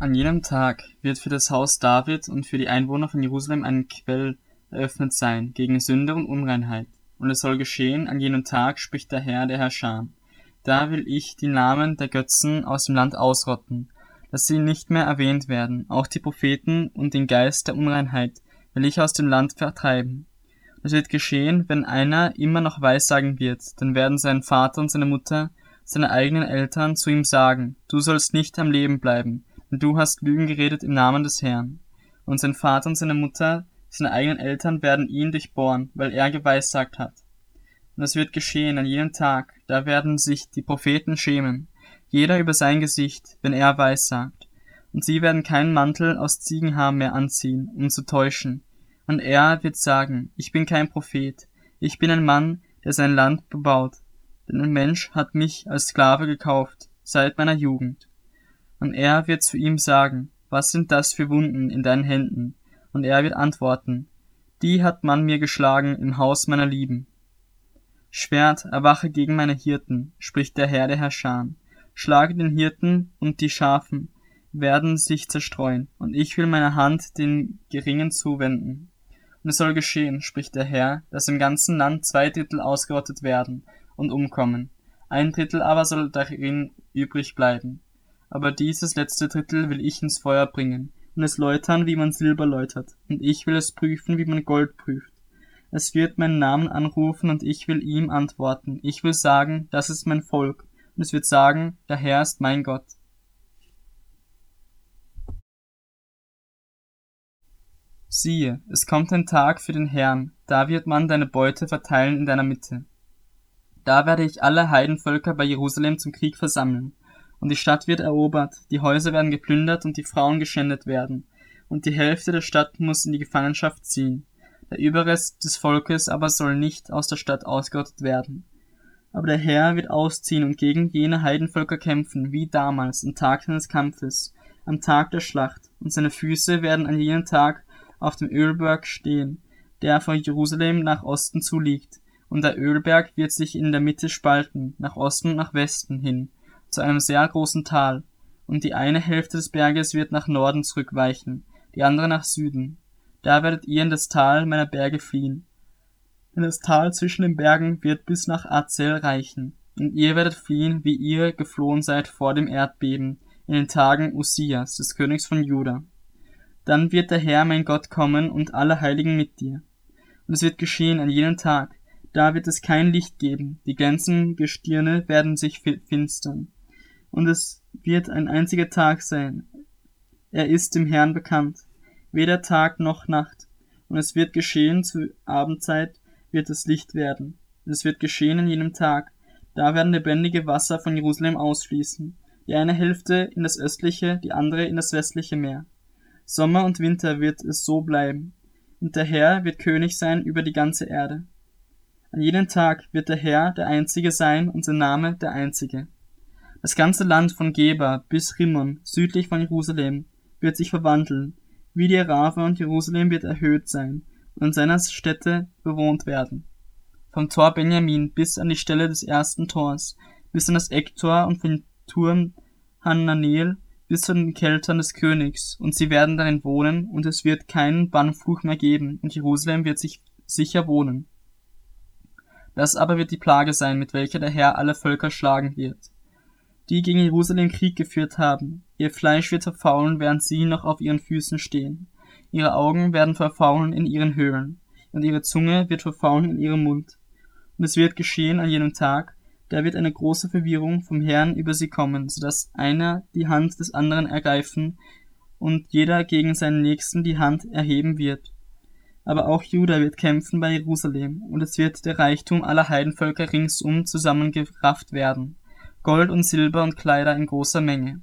An jenem Tag wird für das Haus David und für die Einwohner von Jerusalem ein Quell eröffnet sein gegen Sünde und Unreinheit. Und es soll geschehen, an jenem Tag, spricht der Herr, der Herrscher. Da will ich die Namen der Götzen aus dem Land ausrotten, dass sie nicht mehr erwähnt werden, auch die Propheten und den Geist der Unreinheit will ich aus dem Land vertreiben. Es wird geschehen, wenn einer immer noch Weissagen wird, dann werden sein Vater und seine Mutter, seine eigenen Eltern zu ihm sagen, du sollst nicht am Leben bleiben, denn du hast Lügen geredet im Namen des Herrn. Und sein Vater und seine Mutter, seine eigenen Eltern werden ihn durchbohren, weil er geweissagt hat. Und es wird geschehen an jenem Tag, da werden sich die Propheten schämen, jeder über sein Gesicht, wenn er weissagt. Und sie werden keinen Mantel aus Ziegenhaar mehr anziehen, um zu täuschen, und er wird sagen, ich bin kein Prophet, ich bin ein Mann, der sein Land bebaut, denn ein Mensch hat mich als Sklave gekauft, seit meiner Jugend. Und er wird zu ihm sagen, was sind das für Wunden in deinen Händen? Und er wird antworten, die hat man mir geschlagen im Haus meiner Lieben. Schwert, erwache gegen meine Hirten, spricht der Herr der Herrscher. Schlage den Hirten und die Schafen werden sich zerstreuen, und ich will meine Hand den Geringen zuwenden. Und es soll geschehen, spricht der Herr, dass im ganzen Land zwei Drittel ausgerottet werden und umkommen, ein Drittel aber soll darin übrig bleiben. Aber dieses letzte Drittel will ich ins Feuer bringen und es läutern, wie man Silber läutert, und ich will es prüfen, wie man Gold prüft. Es wird meinen Namen anrufen und ich will ihm antworten. Ich will sagen, das ist mein Volk, und es wird sagen, der Herr ist mein Gott. Siehe, es kommt ein Tag für den Herrn, da wird man deine Beute verteilen in deiner Mitte. Da werde ich alle Heidenvölker bei Jerusalem zum Krieg versammeln. Und die Stadt wird erobert, die Häuser werden geplündert und die Frauen geschändet werden. Und die Hälfte der Stadt muss in die Gefangenschaft ziehen. Der Überrest des Volkes aber soll nicht aus der Stadt ausgerottet werden. Aber der Herr wird ausziehen und gegen jene Heidenvölker kämpfen, wie damals, am Tag seines Kampfes, am Tag der Schlacht, und seine Füße werden an jenem Tag auf dem Ölberg stehen, der von Jerusalem nach Osten zuliegt, und der Ölberg wird sich in der Mitte spalten, nach Osten und nach Westen hin, zu einem sehr großen Tal, und die eine Hälfte des Berges wird nach Norden zurückweichen, die andere nach Süden. Da werdet ihr in das Tal meiner Berge fliehen. Denn das Tal zwischen den Bergen wird bis nach Azel reichen, und ihr werdet fliehen, wie ihr geflohen seid vor dem Erdbeben, in den Tagen Usias, des Königs von Juda. Dann wird der Herr mein Gott kommen und alle Heiligen mit dir. Und es wird geschehen an jenem Tag, da wird es kein Licht geben, die glänzenden Gestirne werden sich finstern. Und es wird ein einziger Tag sein. Er ist dem Herrn bekannt, weder Tag noch Nacht. Und es wird geschehen, zur Abendzeit wird es Licht werden. Und es wird geschehen an jenem Tag, da werden lebendige Wasser von Jerusalem ausfließen, die eine Hälfte in das östliche, die andere in das westliche Meer. Sommer und Winter wird es so bleiben, und der Herr wird König sein über die ganze Erde. An jenem Tag wird der Herr der Einzige sein und sein Name der Einzige. Das ganze Land von Geba bis Rimmon, südlich von Jerusalem, wird sich verwandeln, wie die Arave und Jerusalem wird erhöht sein und in seiner Städte bewohnt werden. Vom Tor Benjamin bis an die Stelle des ersten Tors, bis an das Ecktor und vom Turm Hananel bis zu den Keltern des Königs, und sie werden darin wohnen, und es wird keinen Bannfluch mehr geben, und Jerusalem wird sich sicher wohnen. Das aber wird die Plage sein, mit welcher der Herr alle Völker schlagen wird, die gegen Jerusalem Krieg geführt haben. Ihr Fleisch wird verfaulen, während sie noch auf ihren Füßen stehen. Ihre Augen werden verfaulen in ihren Höhlen, und ihre Zunge wird verfaulen in ihrem Mund. Und es wird geschehen an jenem Tag, da wird eine große Verwirrung vom Herrn über sie kommen, so dass einer die Hand des anderen ergreifen und jeder gegen seinen Nächsten die Hand erheben wird. Aber auch Juda wird kämpfen bei Jerusalem, und es wird der Reichtum aller Heidenvölker ringsum zusammengerafft werden, Gold und Silber und Kleider in großer Menge.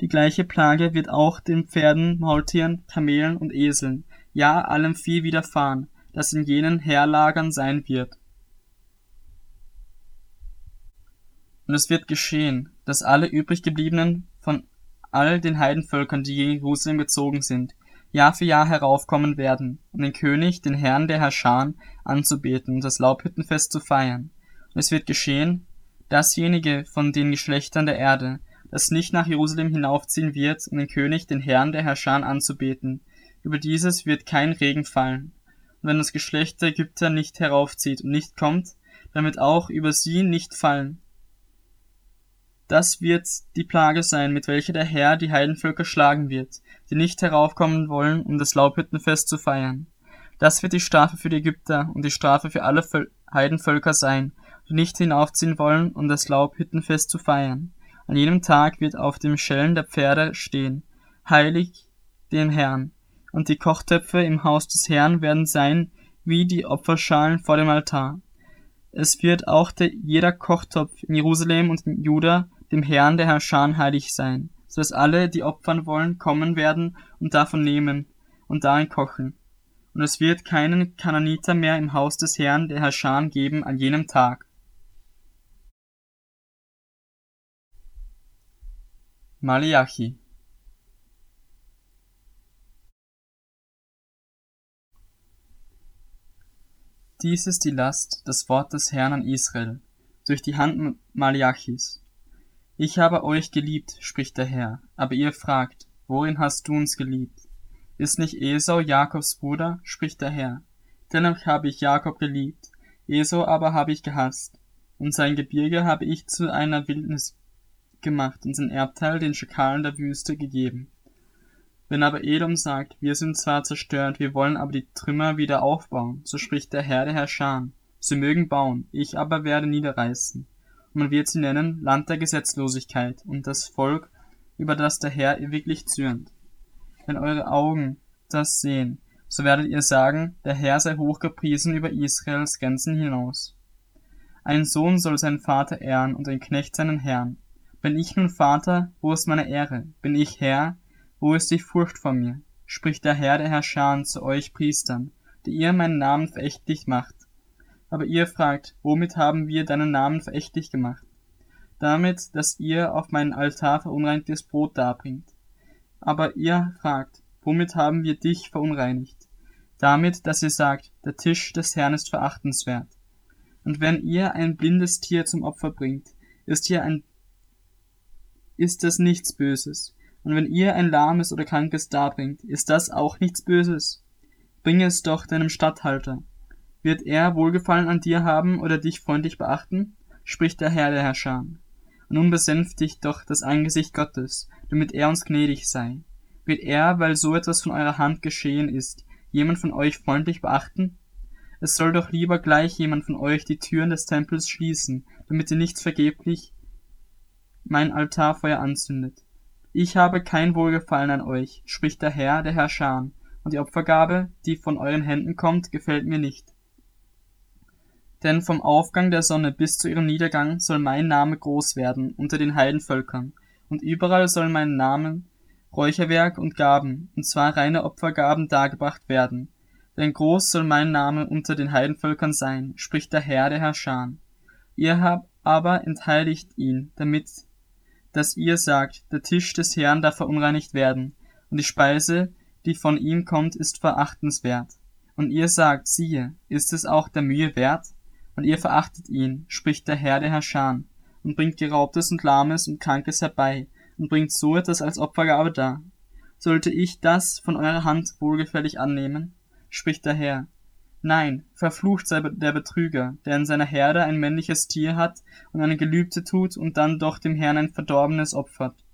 Die gleiche Plage wird auch den Pferden, Maultieren, Kamelen und Eseln, ja allem Vieh widerfahren, das in jenen Heerlagern sein wird. Und es wird geschehen, dass alle übriggebliebenen von all den Heidenvölkern, die gegen Jerusalem gezogen sind, Jahr für Jahr heraufkommen werden, um den König, den Herrn der Herrscher, anzubeten und das Laubhüttenfest zu feiern. Und es wird geschehen, dasjenige von den Geschlechtern der Erde, das nicht nach Jerusalem hinaufziehen wird, um den König, den Herrn der Herrscher anzubeten. Über dieses wird kein Regen fallen. Und wenn das Geschlecht der Ägypter nicht heraufzieht und nicht kommt, dann wird auch über sie nicht fallen. Das wird die Plage sein, mit welcher der Herr die Heidenvölker schlagen wird, die nicht heraufkommen wollen, um das Laubhüttenfest zu feiern. Das wird die Strafe für die Ägypter und die Strafe für alle Heidenvölker sein, nicht hinaufziehen wollen, um das Laubhüttenfest zu feiern. An jenem Tag wird auf dem Schellen der Pferde stehen, heilig dem Herrn. Und die Kochtöpfe im Haus des Herrn werden sein wie die Opferschalen vor dem Altar. Es wird auch der, jeder Kochtopf in Jerusalem und in Juda dem Herrn der Herrscher heilig sein, so dass alle, die opfern wollen, kommen werden und davon nehmen und darin kochen. Und es wird keinen Kananiter mehr im Haus des Herrn der Herrscher geben an jenem Tag. Malachi Dies ist die Last, das Wort des Herrn an Israel, durch die Hand Malachis. Ich habe euch geliebt, spricht der Herr, aber ihr fragt, worin hast du uns geliebt? Ist nicht Esau Jakobs Bruder, spricht der Herr. Dennoch habe ich Jakob geliebt, Esau aber habe ich gehasst, und sein Gebirge habe ich zu einer Wildnis gemacht und sein Erbteil den Schakalen der Wüste gegeben. Wenn aber Edom sagt, wir sind zwar zerstört, wir wollen aber die Trümmer wieder aufbauen, so spricht der Herr der Herrscher. Sie mögen bauen, ich aber werde niederreißen. Und man wird sie nennen Land der Gesetzlosigkeit und das Volk, über das der Herr ewiglich zürnt. Wenn eure Augen das sehen, so werdet ihr sagen, der Herr sei hochgepriesen über Israels Grenzen hinaus. Ein Sohn soll seinen Vater ehren und ein Knecht seinen Herrn. Bin ich nun Vater, wo ist meine Ehre? Bin ich Herr, wo ist die Furcht vor mir? Spricht der Herr der Herrscher zu euch Priestern, die ihr meinen Namen verächtlich macht. Aber ihr fragt, womit haben wir deinen Namen verächtlich gemacht? Damit, dass ihr auf meinen Altar verunreinigtes Brot darbringt. Aber ihr fragt, womit haben wir dich verunreinigt? Damit, dass ihr sagt, der Tisch des Herrn ist verachtenswert. Und wenn ihr ein blindes Tier zum Opfer bringt, ist hier ein ist das nichts Böses. Und wenn ihr ein lahmes oder krankes darbringt, ist das auch nichts Böses. Bringe es doch deinem Statthalter. Wird er Wohlgefallen an dir haben oder dich freundlich beachten? spricht der Herr der Herrscher. Und nun besänftigt doch das Angesicht Gottes, damit er uns gnädig sei. Wird er, weil so etwas von eurer Hand geschehen ist, jemand von euch freundlich beachten? Es soll doch lieber gleich jemand von euch die Türen des Tempels schließen, damit ihr nichts vergeblich mein Altarfeuer anzündet. Ich habe kein Wohlgefallen an euch, spricht der Herr, der Herrscher, und die Opfergabe, die von euren Händen kommt, gefällt mir nicht. Denn vom Aufgang der Sonne bis zu ihrem Niedergang soll mein Name groß werden unter den Heidenvölkern, und überall soll mein Namen, Räucherwerk und Gaben, und zwar reine Opfergaben dargebracht werden. Denn groß soll mein Name unter den Heidenvölkern sein, spricht der Herr, der Herrscher. Ihr habt aber entheiligt ihn, damit dass ihr sagt, der Tisch des Herrn darf verunreinigt werden, und die Speise, die von ihm kommt, ist verachtenswert. Und ihr sagt, siehe, ist es auch der Mühe wert? Und ihr verachtet ihn, spricht der Herr der Herrscher, und bringt Geraubtes und Lahmes und Krankes herbei, und bringt so etwas als Opfergabe dar. Sollte ich das von eurer Hand wohlgefällig annehmen? spricht der Herr, Nein, verflucht sei der Betrüger, der in seiner Herde ein männliches Tier hat und eine Gelübde tut und dann doch dem Herrn ein verdorbenes opfert.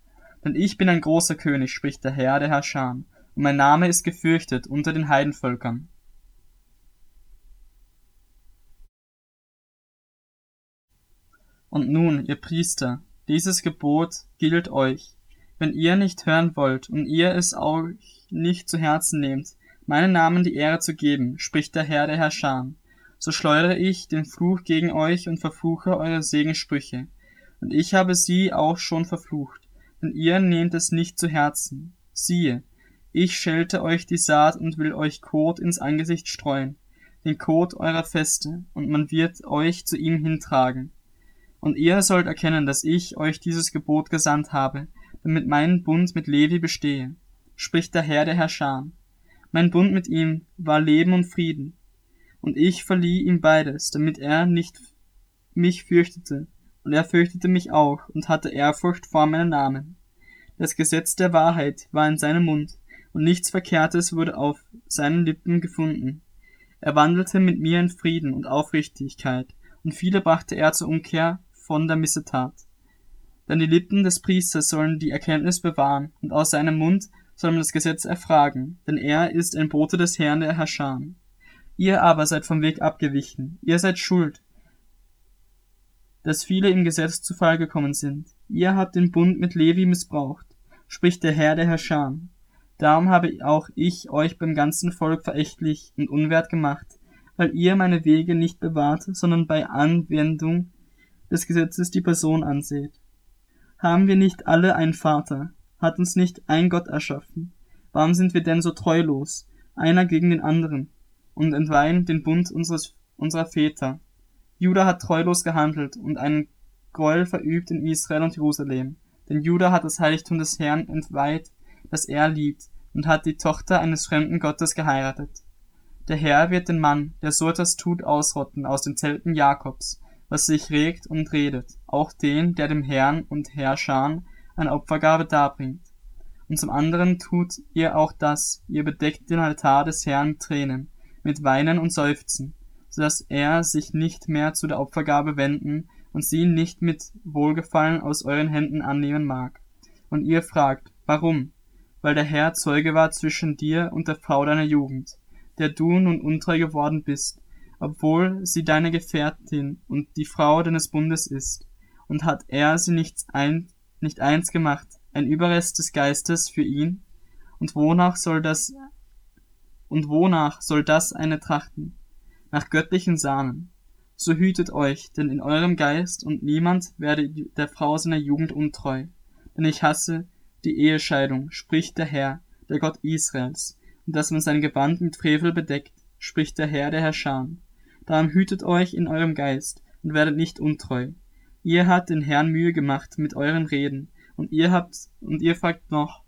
Denn ich bin ein großer König, spricht der Herr der Herrscher, und mein Name ist gefürchtet unter den Heidenvölkern. Und nun, ihr Priester, dieses Gebot gilt euch. Wenn ihr nicht hören wollt und ihr es euch nicht zu Herzen nehmt, meinen Namen die Ehre zu geben, spricht der Herr der Herrscher. So schleudere ich den Fluch gegen euch und verfluche eure Segensprüche. Und ich habe sie auch schon verflucht, denn ihr nehmt es nicht zu Herzen. Siehe, ich schelte euch die Saat und will euch Kot ins Angesicht streuen, den Kot eurer Feste, und man wird euch zu ihm hintragen. Und ihr sollt erkennen, dass ich euch dieses Gebot gesandt habe, damit mein Bund mit Levi bestehe, spricht der Herr der Herrscher. Mein Bund mit ihm war Leben und Frieden. Und ich verlieh ihm beides, damit er nicht mich fürchtete, und er fürchtete mich auch und hatte Ehrfurcht vor meinem Namen. Das Gesetz der Wahrheit war in seinem Mund, und nichts Verkehrtes wurde auf seinen Lippen gefunden. Er wandelte mit mir in Frieden und Aufrichtigkeit, und viele brachte er zur Umkehr von der Missetat. Denn die Lippen des Priesters sollen die Erkenntnis bewahren, und aus seinem Mund man das Gesetz erfragen, denn er ist ein Bote des Herrn der Herrscher. Ihr aber seid vom Weg abgewichen, ihr seid schuld, dass viele im Gesetz zu Fall gekommen sind. Ihr habt den Bund mit Levi missbraucht, spricht der Herr der Herrscher. Darum habe auch ich euch beim ganzen Volk verächtlich und unwert gemacht, weil ihr meine Wege nicht bewahrt, sondern bei Anwendung des Gesetzes die Person anseht. Haben wir nicht alle einen Vater? Hat uns nicht ein Gott erschaffen? Warum sind wir denn so treulos, einer gegen den anderen, und entweihen den Bund unseres, unserer Väter? Juda hat treulos gehandelt und einen Gräuel verübt in Israel und Jerusalem. Denn Juda hat das Heiligtum des Herrn entweiht, das er liebt, und hat die Tochter eines fremden Gottes geheiratet. Der Herr wird den Mann, der so etwas tut, ausrotten aus den Zelten Jakobs, was sich regt und redet, auch den, der dem Herrn und Herrscharen eine Opfergabe darbringt. Und zum anderen tut ihr auch das, ihr bedeckt den Altar des Herrn mit Tränen, mit Weinen und Seufzen, so dass er sich nicht mehr zu der Opfergabe wenden und sie nicht mit Wohlgefallen aus euren Händen annehmen mag. Und ihr fragt, warum? Weil der Herr Zeuge war zwischen dir und der Frau deiner Jugend, der du nun untreu geworden bist, obwohl sie deine Gefährtin und die Frau deines Bundes ist. Und hat er sie nicht, ein, nicht eins gemacht, ein Überrest des Geistes für ihn? Und wonach soll das, und wonach soll das eine trachten? nach göttlichen Samen. So hütet euch, denn in eurem Geist und niemand werde der Frau seiner Jugend untreu. Denn ich hasse die Ehescheidung, spricht der Herr, der Gott Israels, und dass man sein Gewand mit Frevel bedeckt, spricht der Herr der Herrscher. Darum hütet euch in eurem Geist und werdet nicht untreu. Ihr habt den Herrn Mühe gemacht mit euren Reden, und ihr habt, und ihr fragt noch,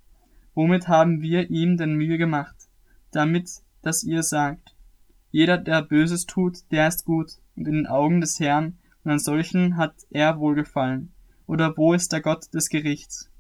womit haben wir ihm denn Mühe gemacht? Damit, dass ihr sagt, jeder, der Böses tut, der ist gut, und in den Augen des Herrn, und an solchen hat er wohlgefallen. Oder wo ist der Gott des Gerichts?